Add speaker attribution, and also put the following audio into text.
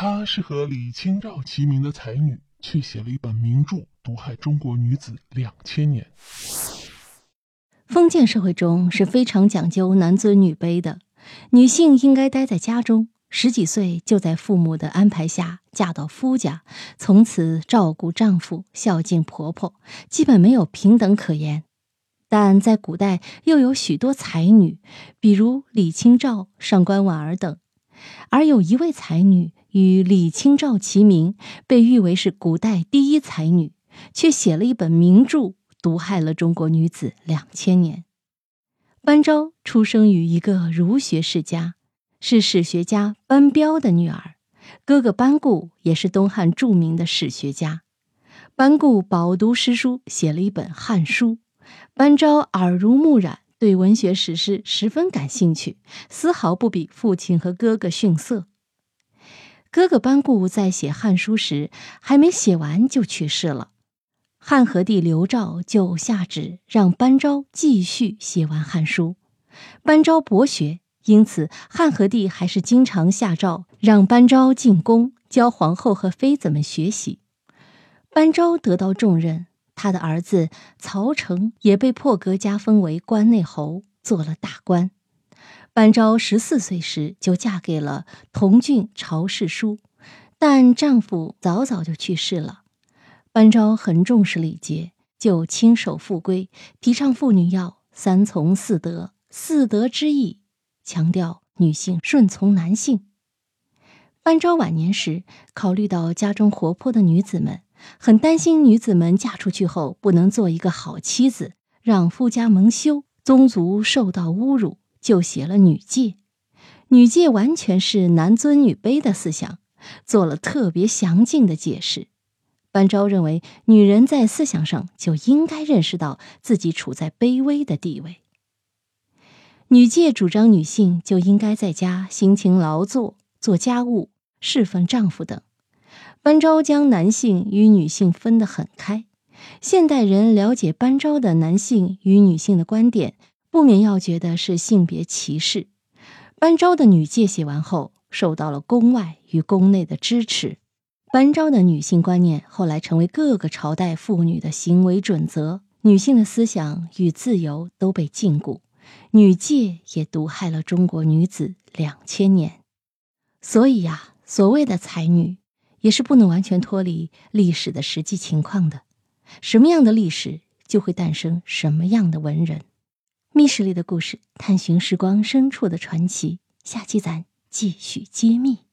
Speaker 1: 她是和李清照齐名的才女，却写了一本名著，毒害中国女子两千年。
Speaker 2: 封建社会中是非常讲究男尊女卑的，女性应该待在家中，十几岁就在父母的安排下嫁到夫家，从此照顾丈夫、孝敬婆婆，基本没有平等可言。但在古代又有许多才女，比如李清照、上官婉儿等，而有一位才女与李清照齐名，被誉为是古代第一才女，却写了一本名著。毒害了中国女子两千年。班昭出生于一个儒学世家，是史学家班彪的女儿。哥哥班固也是东汉著名的史学家。班固饱读诗书，写了一本《汉书》。班昭耳濡目染，对文学史诗十分感兴趣，丝毫不比父亲和哥哥逊色。哥哥班固在写《汉书》时，还没写完就去世了。汉和帝刘肇就下旨让班昭继续写完《汉书》，班昭博学，因此汉和帝还是经常下诏让班昭进宫教皇后和妃子们学习。班昭得到重任，他的儿子曹成也被破格加封为关内侯，做了大官。班昭十四岁时就嫁给了同郡曹世叔，但丈夫早早就去世了。班昭很重视礼节，就亲手复归，提倡妇女要三从四德。四德之意，强调女性顺从男性。班昭晚年时，考虑到家中活泼的女子们，很担心女子们嫁出去后不能做一个好妻子，让夫家蒙羞，宗族受到侮辱，就写了《女诫》。《女诫》完全是男尊女卑的思想，做了特别详尽的解释。班昭认为，女人在思想上就应该认识到自己处在卑微的地位。女诫主张女性就应该在家辛勤劳作、做家务、侍奉丈夫等。班昭将男性与女性分得很开。现代人了解班昭的男性与女性的观点，不免要觉得是性别歧视。班昭的女诫写完后，受到了宫外与宫内的支持。班昭的女性观念后来成为各个朝代妇女的行为准则，女性的思想与自由都被禁锢，女诫也毒害了中国女子两千年。所以呀，所谓的才女，也是不能完全脱离历史的实际情况的。什么样的历史，就会诞生什么样的文人。密室里的故事，探寻时光深处的传奇。下期咱继续揭秘。